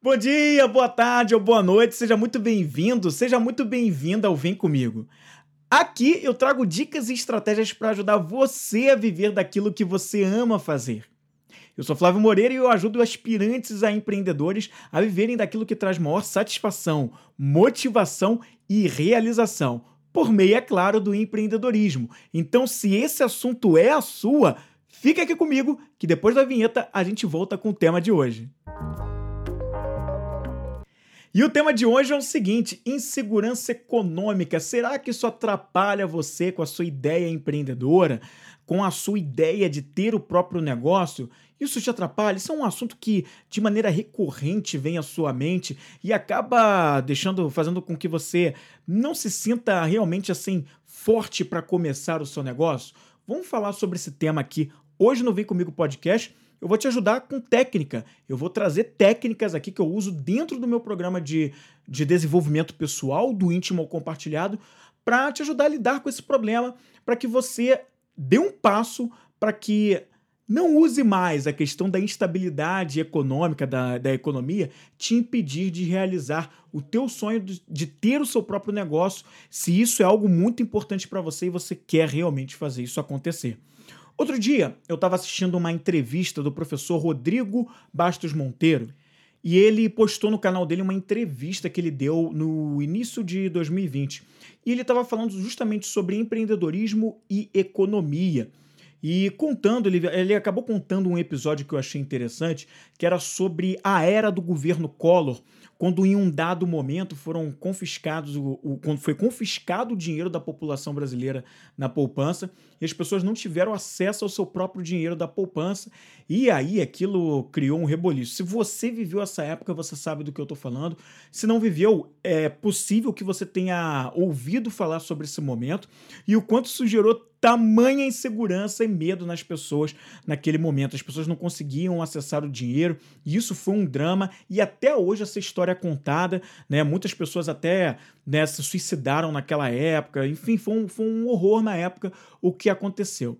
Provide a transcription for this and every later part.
Bom dia, boa tarde ou boa noite, seja muito bem-vindo, seja muito bem-vinda ao Vem Comigo. Aqui eu trago dicas e estratégias para ajudar você a viver daquilo que você ama fazer. Eu sou Flávio Moreira e eu ajudo aspirantes a empreendedores a viverem daquilo que traz maior satisfação, motivação e realização, por meio, é claro, do empreendedorismo. Então, se esse assunto é a sua, fica aqui comigo que depois da vinheta a gente volta com o tema de hoje. E o tema de hoje é o seguinte: insegurança econômica. Será que isso atrapalha você com a sua ideia empreendedora, com a sua ideia de ter o próprio negócio? Isso te atrapalha? Isso é um assunto que de maneira recorrente vem à sua mente e acaba deixando, fazendo com que você não se sinta realmente assim forte para começar o seu negócio? Vamos falar sobre esse tema aqui hoje no Vem Comigo Podcast eu vou te ajudar com técnica. Eu vou trazer técnicas aqui que eu uso dentro do meu programa de, de desenvolvimento pessoal, do íntimo ao compartilhado, para te ajudar a lidar com esse problema, para que você dê um passo para que não use mais a questão da instabilidade econômica da, da economia te impedir de realizar o teu sonho de, de ter o seu próprio negócio, se isso é algo muito importante para você e você quer realmente fazer isso acontecer. Outro dia, eu estava assistindo uma entrevista do professor Rodrigo Bastos Monteiro e ele postou no canal dele uma entrevista que ele deu no início de 2020. E ele estava falando justamente sobre empreendedorismo e economia. E contando, ele, ele acabou contando um episódio que eu achei interessante, que era sobre a era do governo Collor, quando em um dado momento foram confiscados, o, o, quando foi confiscado o dinheiro da população brasileira na poupança, e as pessoas não tiveram acesso ao seu próprio dinheiro da poupança, e aí aquilo criou um reboliço. Se você viveu essa época, você sabe do que eu estou falando. Se não viveu, é possível que você tenha ouvido falar sobre esse momento e o quanto isso gerou tamanha insegurança e medo nas pessoas naquele momento. As pessoas não conseguiam acessar o dinheiro, e isso foi um drama, e até hoje essa história é contada, né? Muitas pessoas até né, se suicidaram naquela época, enfim, foi um, foi um horror na época o que aconteceu.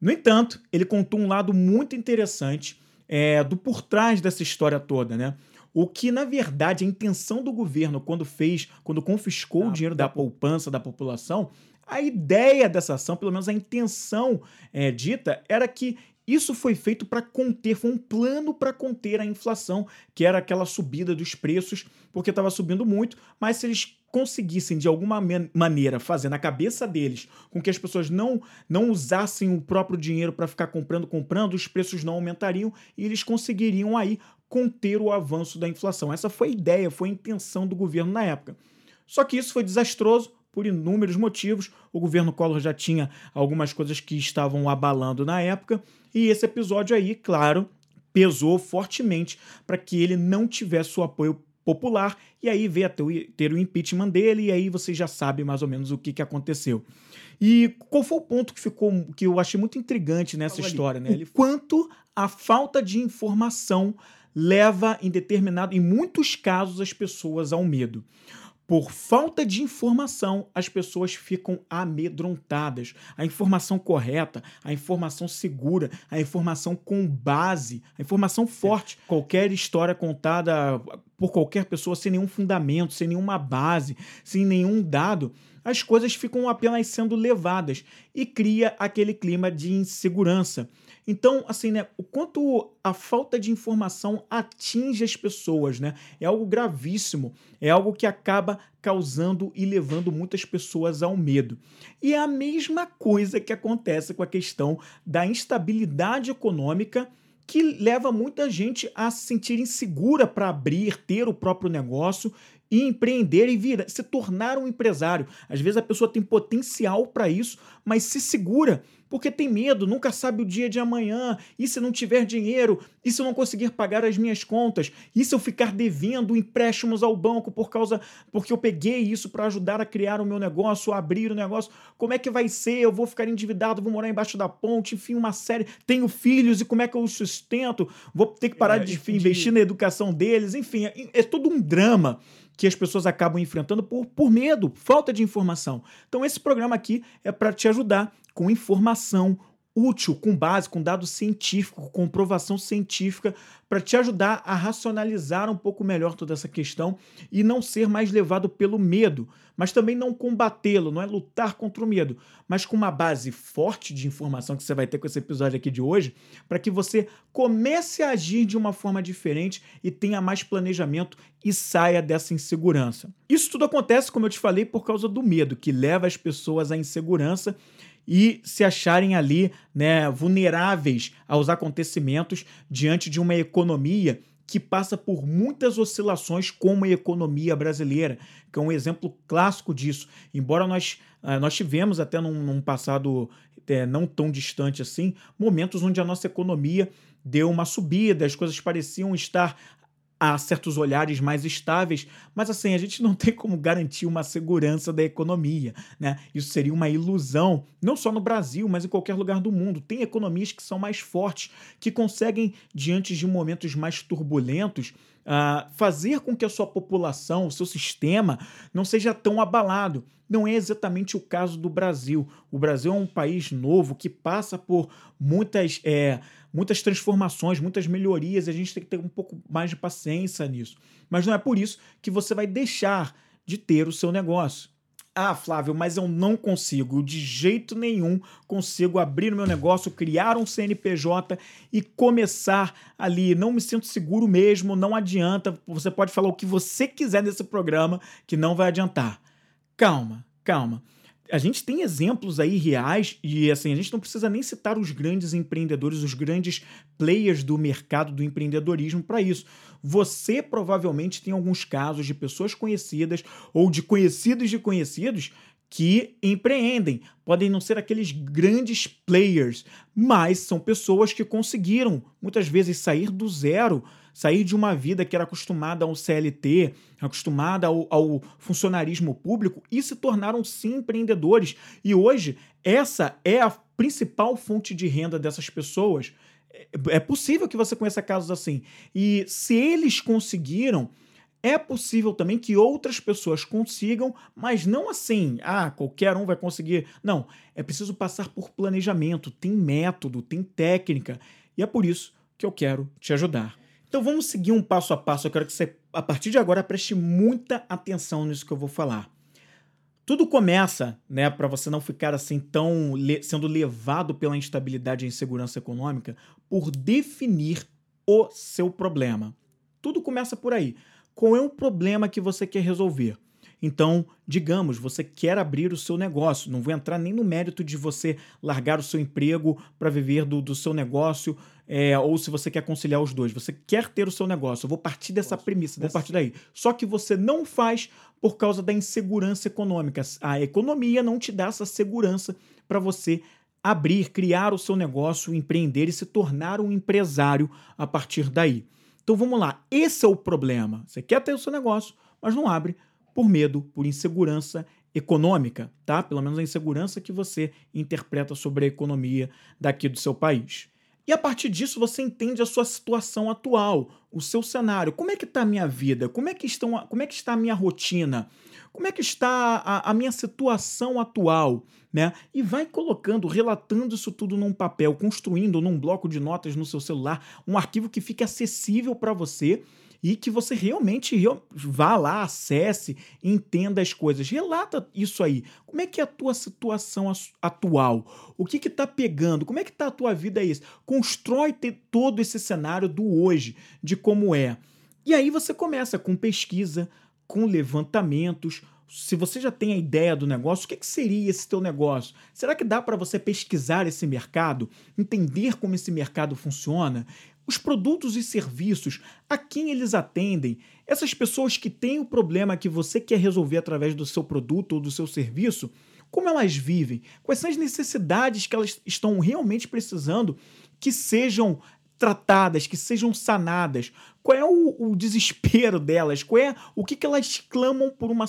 No entanto, ele contou um lado muito interessante é, do por trás dessa história toda, né? O que, na verdade, a intenção do governo quando fez, quando confiscou ah, o dinheiro da poupança da população, a ideia dessa ação, pelo menos a intenção é, dita, era que isso foi feito para conter, foi um plano para conter a inflação, que era aquela subida dos preços, porque estava subindo muito, mas se eles conseguissem de alguma maneira fazer na cabeça deles com que as pessoas não não usassem o próprio dinheiro para ficar comprando, comprando, os preços não aumentariam e eles conseguiriam aí conter o avanço da inflação. Essa foi a ideia, foi a intenção do governo na época. Só que isso foi desastroso, por inúmeros motivos. O governo Collor já tinha algumas coisas que estavam abalando na época, e esse episódio aí, claro, pesou fortemente para que ele não tivesse o apoio popular, e aí veio a ter o impeachment dele, e aí você já sabe mais ou menos o que, que aconteceu. E qual foi o ponto que ficou que eu achei muito intrigante nessa Olha história, ali. né? Ele... Quanto a falta de informação leva em determinado, em muitos casos, as pessoas ao medo. Por falta de informação, as pessoas ficam amedrontadas. A informação correta, a informação segura, a informação com base, a informação forte. É. Qualquer história contada por qualquer pessoa sem nenhum fundamento, sem nenhuma base, sem nenhum dado, as coisas ficam apenas sendo levadas e cria aquele clima de insegurança. Então, assim, né, o quanto a falta de informação atinge as pessoas, né? É algo gravíssimo, é algo que acaba causando e levando muitas pessoas ao medo. E é a mesma coisa que acontece com a questão da instabilidade econômica que leva muita gente a se sentir insegura para abrir, ter o próprio negócio e empreender e vir, se tornar um empresário. Às vezes a pessoa tem potencial para isso, mas se segura porque tem medo, nunca sabe o dia de amanhã. E se não tiver dinheiro? E se eu não conseguir pagar as minhas contas? E se eu ficar devendo empréstimos ao banco por causa porque eu peguei isso para ajudar a criar o meu negócio, a abrir o negócio? Como é que vai ser? Eu vou ficar endividado, vou morar embaixo da ponte, enfim, uma série. Tenho filhos e como é que eu os sustento? Vou ter que parar é, de enfim, investir na educação deles, enfim, é, é todo um drama que as pessoas acabam enfrentando por, por medo, falta de informação. Então, esse programa aqui é para te ajudar com informação, útil, com base, com dado científico, com comprovação científica, para te ajudar a racionalizar um pouco melhor toda essa questão e não ser mais levado pelo medo, mas também não combatê-lo, não é lutar contra o medo, mas com uma base forte de informação que você vai ter com esse episódio aqui de hoje, para que você comece a agir de uma forma diferente e tenha mais planejamento e saia dessa insegurança. Isso tudo acontece, como eu te falei, por causa do medo, que leva as pessoas à insegurança e se acharem ali né, vulneráveis aos acontecimentos diante de uma economia que passa por muitas oscilações como a economia brasileira, que é um exemplo clássico disso. Embora nós, ah, nós tivemos até num, num passado é, não tão distante assim, momentos onde a nossa economia deu uma subida, as coisas pareciam estar a certos olhares mais estáveis, mas assim, a gente não tem como garantir uma segurança da economia, né? Isso seria uma ilusão, não só no Brasil, mas em qualquer lugar do mundo. Tem economias que são mais fortes, que conseguem, diante de momentos mais turbulentos, uh, fazer com que a sua população, o seu sistema, não seja tão abalado. Não é exatamente o caso do Brasil. O Brasil é um país novo que passa por muitas. É, muitas transformações, muitas melhorias, a gente tem que ter um pouco mais de paciência nisso. Mas não é por isso que você vai deixar de ter o seu negócio. Ah, Flávio, mas eu não consigo, de jeito nenhum consigo abrir o meu negócio, criar um CNPJ e começar ali. Não me sinto seguro mesmo, não adianta. Você pode falar o que você quiser nesse programa que não vai adiantar. Calma, calma a gente tem exemplos aí reais e assim, a gente não precisa nem citar os grandes empreendedores, os grandes players do mercado do empreendedorismo para isso. Você provavelmente tem alguns casos de pessoas conhecidas ou de conhecidos de conhecidos que empreendem. Podem não ser aqueles grandes players, mas são pessoas que conseguiram muitas vezes sair do zero sair de uma vida que era acostumada ao CLT, acostumada ao, ao funcionarismo público e se tornaram sim empreendedores. E hoje, essa é a principal fonte de renda dessas pessoas. É, é possível que você conheça casos assim. E se eles conseguiram, é possível também que outras pessoas consigam, mas não assim, ah, qualquer um vai conseguir. Não, é preciso passar por planejamento, tem método, tem técnica, e é por isso que eu quero te ajudar. Então vamos seguir um passo a passo. Eu quero que você, a partir de agora, preste muita atenção nisso que eu vou falar. Tudo começa, né, para você não ficar assim tão le sendo levado pela instabilidade e insegurança econômica, por definir o seu problema. Tudo começa por aí. Qual é o problema que você quer resolver? Então, digamos, você quer abrir o seu negócio. Não vou entrar nem no mérito de você largar o seu emprego para viver do, do seu negócio, é, ou se você quer conciliar os dois. Você quer ter o seu negócio. Eu vou partir dessa premissa, vou partir daí. Só que você não faz por causa da insegurança econômica. A economia não te dá essa segurança para você abrir, criar o seu negócio, empreender e se tornar um empresário a partir daí. Então vamos lá, esse é o problema. Você quer ter o seu negócio, mas não abre por medo, por insegurança econômica, tá? Pelo menos a insegurança que você interpreta sobre a economia daqui do seu país. E a partir disso você entende a sua situação atual, o seu cenário. Como é que está a minha vida? Como é que, estão, como é que está a minha rotina? Como é que está a, a minha situação atual? Né? E vai colocando, relatando isso tudo num papel, construindo num bloco de notas no seu celular, um arquivo que fique acessível para você e que você realmente vá lá, acesse, entenda as coisas. Relata isso aí. Como é que é a tua situação atual? O que que tá pegando? Como é que tá a tua vida isso? Constrói todo esse cenário do hoje, de como é. E aí você começa com pesquisa, com levantamentos, se você já tem a ideia do negócio, o que seria esse teu negócio? Será que dá para você pesquisar esse mercado, entender como esse mercado funciona? Os produtos e serviços, a quem eles atendem, essas pessoas que têm o problema que você quer resolver através do seu produto ou do seu serviço, como elas vivem, quais são as necessidades que elas estão realmente precisando que sejam tratadas, que sejam sanadas, qual é o, o desespero delas, qual é o que, que elas clamam por uma,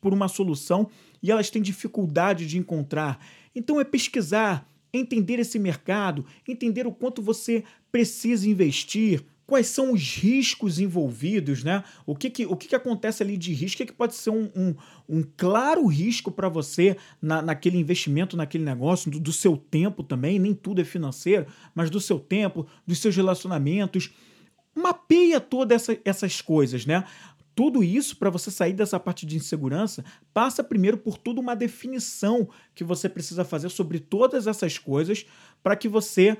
por uma solução e elas têm dificuldade de encontrar. Então é pesquisar, entender esse mercado, entender o quanto você precisa investir, quais são os riscos envolvidos, né? O que, que, o que, que acontece ali de risco? O que, pode ser um, um, um claro risco para você na, naquele investimento, naquele negócio, do, do, seu tempo também, nem tudo é financeiro, mas do seu tempo, dos seus relacionamentos. Mapeia todas essa, essas coisas, né? Tudo isso, para você sair dessa parte de insegurança, passa primeiro por toda uma definição que você precisa fazer sobre todas essas coisas para que você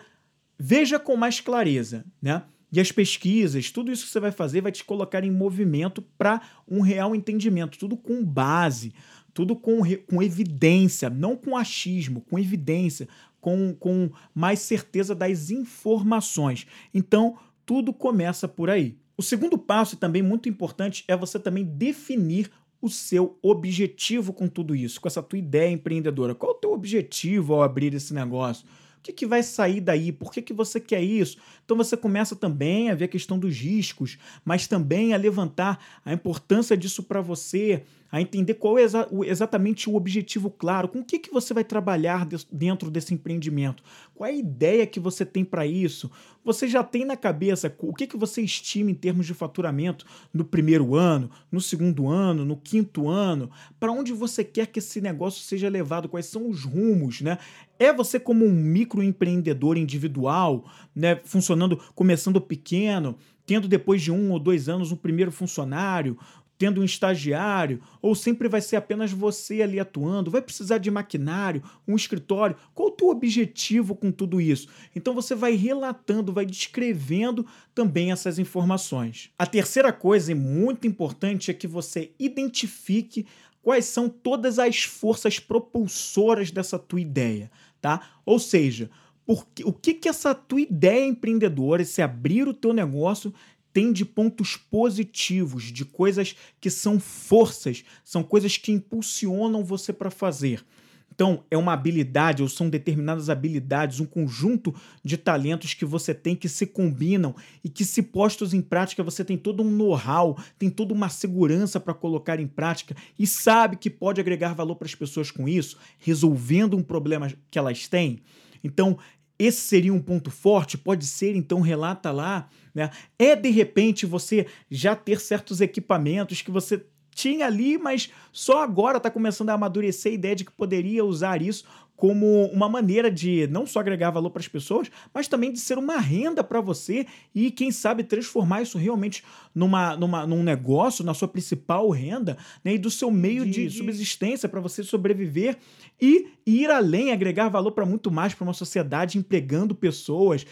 veja com mais clareza, né? E as pesquisas, tudo isso que você vai fazer vai te colocar em movimento para um real entendimento, tudo com base, tudo com, com evidência, não com achismo, com evidência, com, com mais certeza das informações. Então, tudo começa por aí. O segundo passo, também muito importante, é você também definir o seu objetivo com tudo isso, com essa tua ideia empreendedora. Qual o teu objetivo ao abrir esse negócio? Que, que vai sair daí? Por que, que você quer isso? Então você começa também a ver a questão dos riscos, mas também a levantar a importância disso para você, a entender qual é exa exatamente o objetivo claro, com o que, que você vai trabalhar dentro desse empreendimento, qual é a ideia que você tem para isso, você já tem na cabeça o que, que você estima em termos de faturamento no primeiro ano, no segundo ano, no quinto ano, para onde você quer que esse negócio seja levado, quais são os rumos, né? É você como um microempreendedor individual, né, funcionando, começando pequeno, tendo depois de um ou dois anos um primeiro funcionário, tendo um estagiário, ou sempre vai ser apenas você ali atuando? Vai precisar de maquinário, um escritório? Qual o teu objetivo com tudo isso? Então você vai relatando, vai descrevendo também essas informações. A terceira coisa, e muito importante, é que você identifique quais são todas as forças propulsoras dessa tua ideia, tá? Ou seja, porque, o que que essa tua ideia empreendedora, esse abrir o teu negócio tem de pontos positivos, de coisas que são forças, são coisas que impulsionam você para fazer. Então, é uma habilidade ou são determinadas habilidades, um conjunto de talentos que você tem que se combinam e que, se postos em prática, você tem todo um know-how, tem toda uma segurança para colocar em prática e sabe que pode agregar valor para as pessoas com isso, resolvendo um problema que elas têm. Então, esse seria um ponto forte? Pode ser, então relata lá. Né? É de repente você já ter certos equipamentos que você tinha ali, mas só agora está começando a amadurecer a ideia de que poderia usar isso como uma maneira de não só agregar valor para as pessoas, mas também de ser uma renda para você e, quem sabe, transformar isso realmente numa, numa, num negócio, na sua principal renda né, e do seu meio de, de subsistência para você sobreviver e ir além, agregar valor para muito mais para uma sociedade, empregando pessoas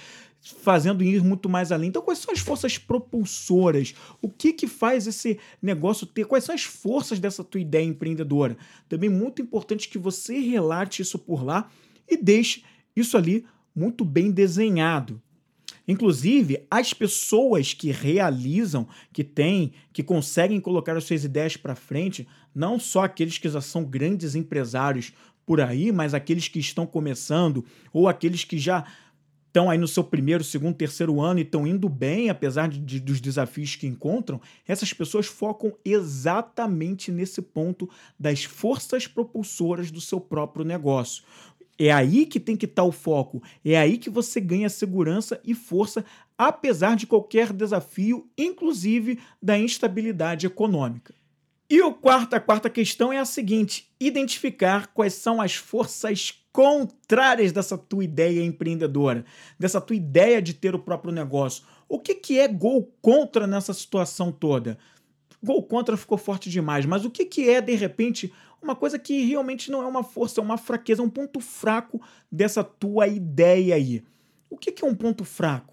fazendo ir muito mais além. Então, quais são as forças propulsoras? O que que faz esse negócio ter? Quais são as forças dessa tua ideia empreendedora? Também muito importante que você relate isso por lá e deixe isso ali muito bem desenhado. Inclusive, as pessoas que realizam, que têm, que conseguem colocar as suas ideias para frente, não só aqueles que já são grandes empresários por aí, mas aqueles que estão começando ou aqueles que já estão aí no seu primeiro, segundo, terceiro ano e estão indo bem, apesar de, de, dos desafios que encontram, essas pessoas focam exatamente nesse ponto das forças propulsoras do seu próprio negócio. É aí que tem que estar tá o foco, é aí que você ganha segurança e força, apesar de qualquer desafio, inclusive da instabilidade econômica. E o quarto, a quarta questão é a seguinte: identificar quais são as forças contrárias dessa tua ideia empreendedora, dessa tua ideia de ter o próprio negócio. O que, que é gol contra nessa situação toda? Gol contra ficou forte demais, mas o que, que é, de repente, uma coisa que realmente não é uma força, é uma fraqueza, um ponto fraco dessa tua ideia aí? O que, que é um ponto fraco?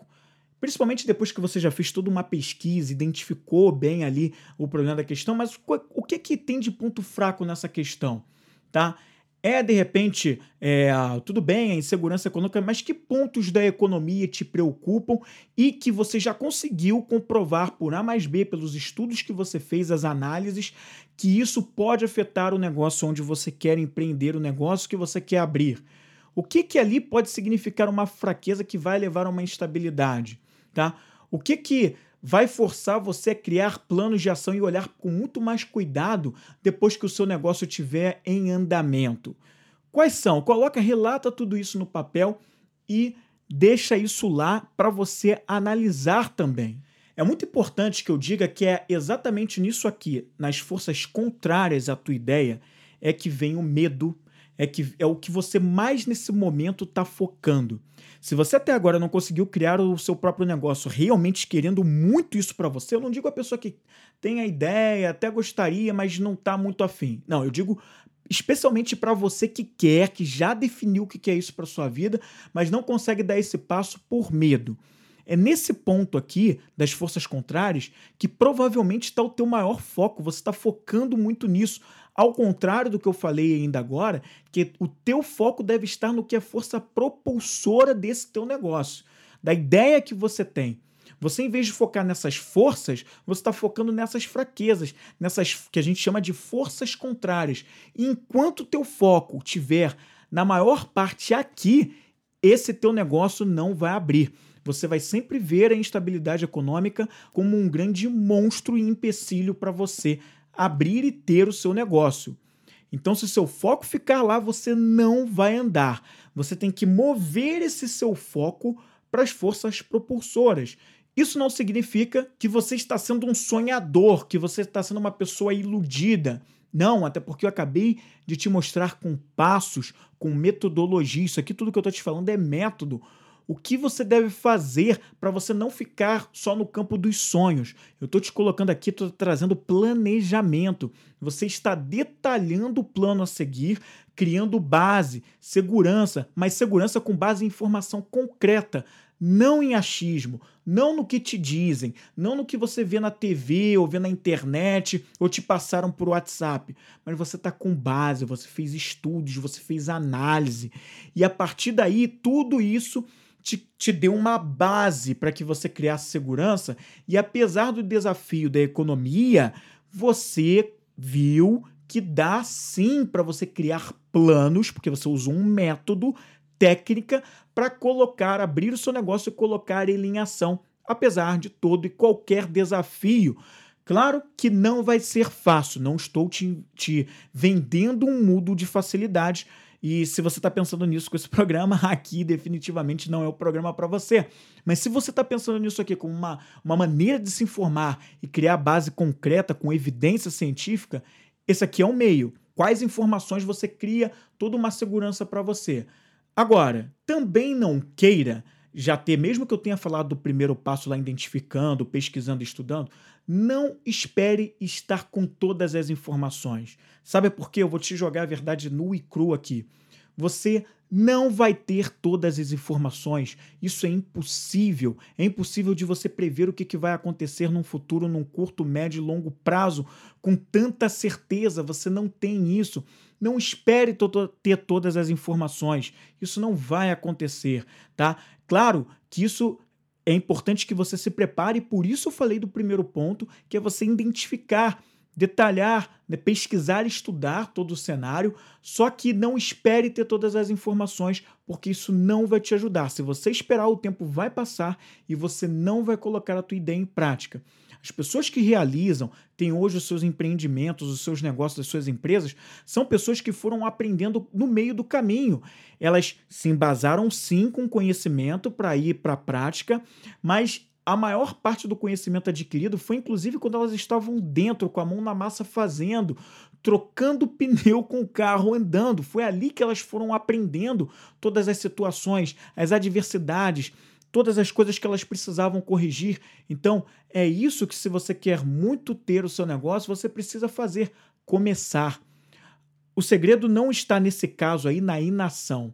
Principalmente depois que você já fez toda uma pesquisa, identificou bem ali o problema da questão, mas o que, que tem de ponto fraco nessa questão? Tá? É, de repente, é, tudo bem, a insegurança econômica, mas que pontos da economia te preocupam e que você já conseguiu comprovar por A mais B, pelos estudos que você fez, as análises, que isso pode afetar o negócio onde você quer empreender, o negócio que você quer abrir? O que, que ali pode significar uma fraqueza que vai levar a uma instabilidade? Tá? O que, que vai forçar você a criar planos de ação e olhar com muito mais cuidado depois que o seu negócio estiver em andamento. Quais são? Coloca, relata tudo isso no papel e deixa isso lá para você analisar também. É muito importante que eu diga que é exatamente nisso aqui, nas forças contrárias à tua ideia, é que vem o medo, é que é o que você mais nesse momento está focando. Se você até agora não conseguiu criar o seu próprio negócio realmente querendo muito isso para você, eu não digo a pessoa que tem a ideia, até gostaria, mas não está muito afim. Não, eu digo especialmente para você que quer, que já definiu o que é isso para sua vida, mas não consegue dar esse passo por medo. É nesse ponto aqui das forças contrárias que provavelmente está o teu maior foco. Você está focando muito nisso. Ao contrário do que eu falei ainda agora, que o teu foco deve estar no que é força propulsora desse teu negócio, da ideia que você tem. Você, em vez de focar nessas forças, você está focando nessas fraquezas, nessas que a gente chama de forças contrárias. E enquanto o teu foco tiver na maior parte aqui, esse teu negócio não vai abrir. Você vai sempre ver a instabilidade econômica como um grande monstro e empecilho para você abrir e ter o seu negócio. Então, se seu foco ficar lá, você não vai andar. Você tem que mover esse seu foco para as forças propulsoras. Isso não significa que você está sendo um sonhador, que você está sendo uma pessoa iludida. Não, até porque eu acabei de te mostrar com passos, com metodologia. Isso aqui, tudo que eu estou te falando é método o que você deve fazer para você não ficar só no campo dos sonhos. Eu estou te colocando aqui, estou trazendo planejamento. Você está detalhando o plano a seguir, criando base, segurança, mas segurança com base em informação concreta, não em achismo, não no que te dizem, não no que você vê na TV ou vê na internet ou te passaram por WhatsApp, mas você está com base, você fez estudos, você fez análise e a partir daí tudo isso te, te deu uma base para que você criasse segurança, e apesar do desafio da economia, você viu que dá sim para você criar planos, porque você usou um método, técnica, para colocar, abrir o seu negócio e colocar ele em ação, apesar de todo e qualquer desafio. Claro que não vai ser fácil, não estou te, te vendendo um mudo de facilidade e se você está pensando nisso com esse programa, aqui definitivamente não é o programa para você. Mas se você está pensando nisso aqui como uma, uma maneira de se informar e criar base concreta com evidência científica, esse aqui é o meio. Quais informações você cria toda uma segurança para você. Agora, também não queira já ter, mesmo que eu tenha falado do primeiro passo lá identificando, pesquisando, estudando, não espere estar com todas as informações. Sabe por quê? Eu vou te jogar a verdade nua e crua aqui. Você não vai ter todas as informações. Isso é impossível. É impossível de você prever o que vai acontecer num futuro, num curto, médio e longo prazo, com tanta certeza. Você não tem isso. Não espere ter todas as informações. Isso não vai acontecer, tá? Claro que isso é importante que você se prepare, por isso eu falei do primeiro ponto, que é você identificar, detalhar, né, pesquisar, estudar todo o cenário, só que não espere ter todas as informações, porque isso não vai te ajudar. Se você esperar, o tempo vai passar e você não vai colocar a tua ideia em prática. As pessoas que realizam, têm hoje os seus empreendimentos, os seus negócios, as suas empresas, são pessoas que foram aprendendo no meio do caminho. Elas se embasaram sim com conhecimento para ir para a prática, mas a maior parte do conhecimento adquirido foi inclusive quando elas estavam dentro, com a mão na massa fazendo, trocando pneu com o carro andando. Foi ali que elas foram aprendendo todas as situações, as adversidades, todas as coisas que elas precisavam corrigir. Então, é isso que, se você quer muito ter o seu negócio, você precisa fazer: começar. O segredo não está nesse caso aí na inação,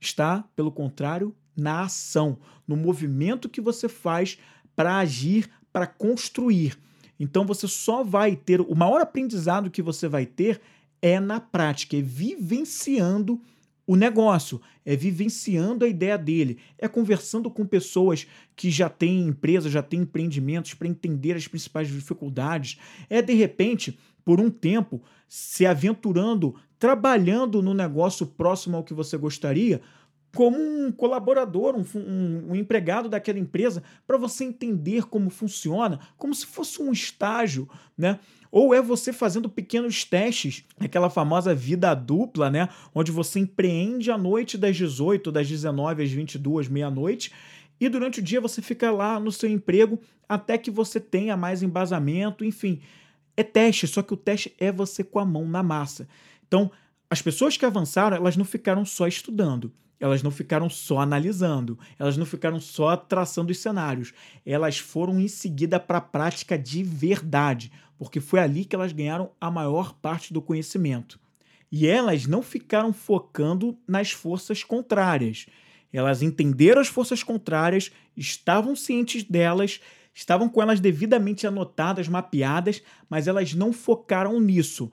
está, pelo contrário, na ação, no movimento que você faz para agir, para construir. Então você só vai ter o maior aprendizado que você vai ter é na prática, é vivenciando o negócio, é vivenciando a ideia dele, é conversando com pessoas que já têm empresas, já têm empreendimentos para entender as principais dificuldades, é de repente, por um tempo, se aventurando, trabalhando no negócio próximo ao que você gostaria, como um colaborador, um, um, um empregado daquela empresa, para você entender como funciona, como se fosse um estágio, né? ou é você fazendo pequenos testes, aquela famosa vida dupla, né? Onde você empreende à noite das 18, das 19 às 22, meia-noite, e durante o dia você fica lá no seu emprego até que você tenha mais embasamento, enfim. É teste, só que o teste é você com a mão na massa. Então, as pessoas que avançaram, elas não ficaram só estudando, elas não ficaram só analisando, elas não ficaram só traçando os cenários, elas foram em seguida para a prática de verdade, porque foi ali que elas ganharam a maior parte do conhecimento. E elas não ficaram focando nas forças contrárias. Elas entenderam as forças contrárias, estavam cientes delas, estavam com elas devidamente anotadas, mapeadas, mas elas não focaram nisso.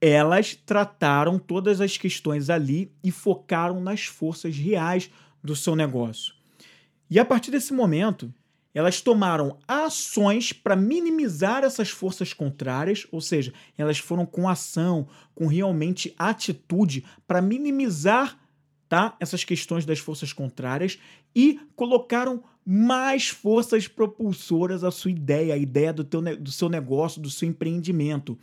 Elas trataram todas as questões ali e focaram nas forças reais do seu negócio. E a partir desse momento, elas tomaram ações para minimizar essas forças contrárias, ou seja, elas foram com ação, com realmente atitude para minimizar tá, essas questões das forças contrárias e colocaram mais forças propulsoras à sua ideia, à ideia do, teu, do seu negócio, do seu empreendimento.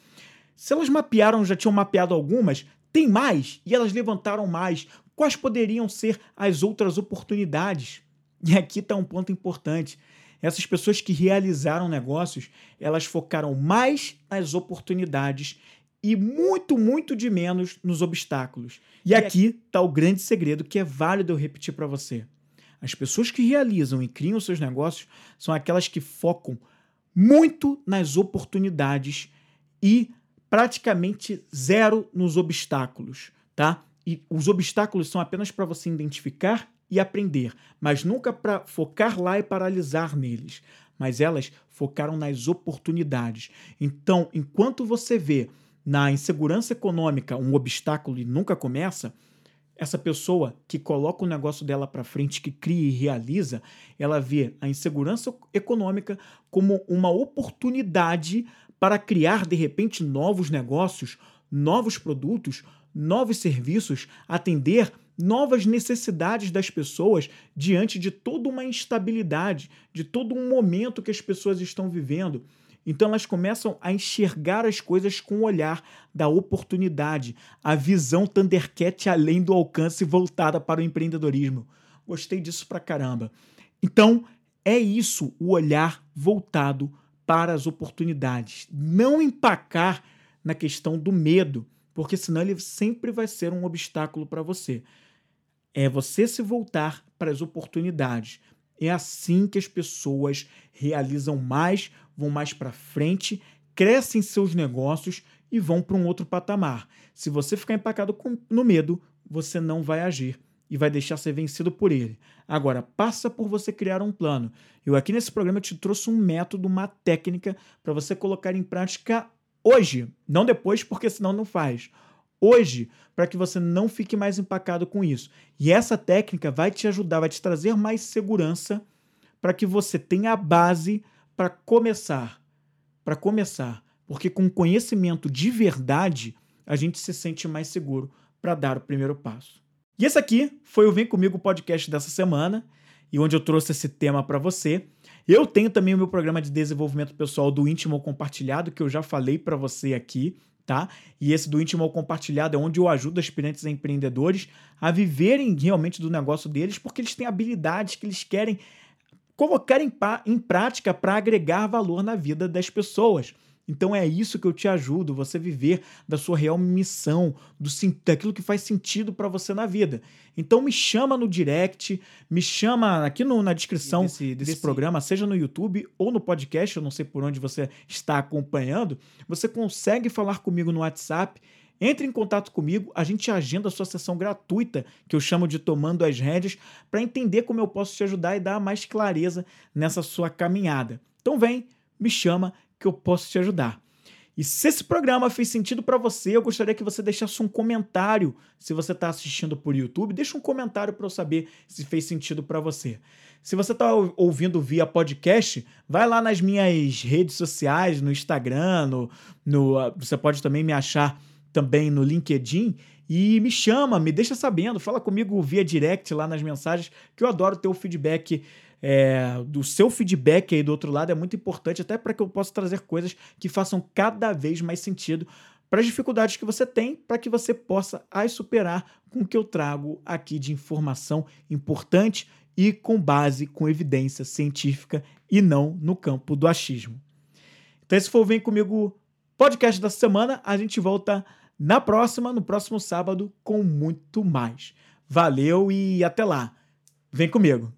Se elas mapearam, já tinham mapeado algumas, tem mais e elas levantaram mais. Quais poderiam ser as outras oportunidades? E aqui está um ponto importante. Essas pessoas que realizaram negócios, elas focaram mais nas oportunidades e muito, muito de menos nos obstáculos. E aqui está o grande segredo que é válido eu repetir para você. As pessoas que realizam e criam seus negócios são aquelas que focam muito nas oportunidades e praticamente zero nos obstáculos, tá? E os obstáculos são apenas para você identificar e aprender, mas nunca para focar lá e paralisar neles. Mas elas focaram nas oportunidades. Então, enquanto você vê na insegurança econômica um obstáculo e nunca começa, essa pessoa que coloca o negócio dela para frente, que cria e realiza, ela vê a insegurança econômica como uma oportunidade para criar de repente novos negócios, novos produtos, novos serviços, atender novas necessidades das pessoas diante de toda uma instabilidade, de todo um momento que as pessoas estão vivendo. Então elas começam a enxergar as coisas com o olhar da oportunidade, a visão Thundercat além do alcance voltada para o empreendedorismo. Gostei disso pra caramba. Então é isso o olhar voltado para as oportunidades. Não empacar na questão do medo, porque senão ele sempre vai ser um obstáculo para você é você se voltar para as oportunidades. É assim que as pessoas realizam mais, vão mais para frente, crescem seus negócios e vão para um outro patamar. Se você ficar empacado com, no medo, você não vai agir e vai deixar ser vencido por ele. Agora, passa por você criar um plano. Eu aqui nesse programa te trouxe um método, uma técnica para você colocar em prática hoje, não depois, porque senão não faz hoje para que você não fique mais empacado com isso. E essa técnica vai te ajudar, vai te trazer mais segurança para que você tenha a base para começar. Para começar. Porque com conhecimento de verdade, a gente se sente mais seguro para dar o primeiro passo. E esse aqui foi o Vem Comigo podcast dessa semana, e onde eu trouxe esse tema para você. Eu tenho também o meu programa de desenvolvimento pessoal do íntimo compartilhado, que eu já falei para você aqui tá? E esse do íntimo compartilhado é onde eu ajudo aspirantes a empreendedores a viverem realmente do negócio deles, porque eles têm habilidades que eles querem colocar em, em prática para agregar valor na vida das pessoas. Então é isso que eu te ajudo, você viver da sua real missão, do daquilo que faz sentido para você na vida. Então me chama no direct, me chama aqui no, na descrição desse, desse, desse, programa, seja no YouTube ou no podcast, eu não sei por onde você está acompanhando, você consegue falar comigo no WhatsApp. Entre em contato comigo, a gente agenda a sua sessão gratuita, que eu chamo de Tomando as Rédeas, para entender como eu posso te ajudar e dar mais clareza nessa sua caminhada. Então vem, me chama que eu posso te ajudar. E se esse programa fez sentido para você, eu gostaria que você deixasse um comentário. Se você está assistindo por YouTube, deixa um comentário para eu saber se fez sentido para você. Se você está ouvindo via podcast, vai lá nas minhas redes sociais, no Instagram, no, no, ah, você pode também me achar também no LinkedIn e me chama, me deixa sabendo, fala comigo via direct lá nas mensagens, que eu adoro ter o feedback é, do seu feedback aí do outro lado é muito importante, até para que eu possa trazer coisas que façam cada vez mais sentido para as dificuldades que você tem, para que você possa as superar com o que eu trago aqui de informação importante e com base, com evidência científica e não no campo do achismo. Então, esse foi o Vem Comigo podcast da semana. A gente volta na próxima, no próximo sábado, com muito mais. Valeu e até lá. Vem comigo.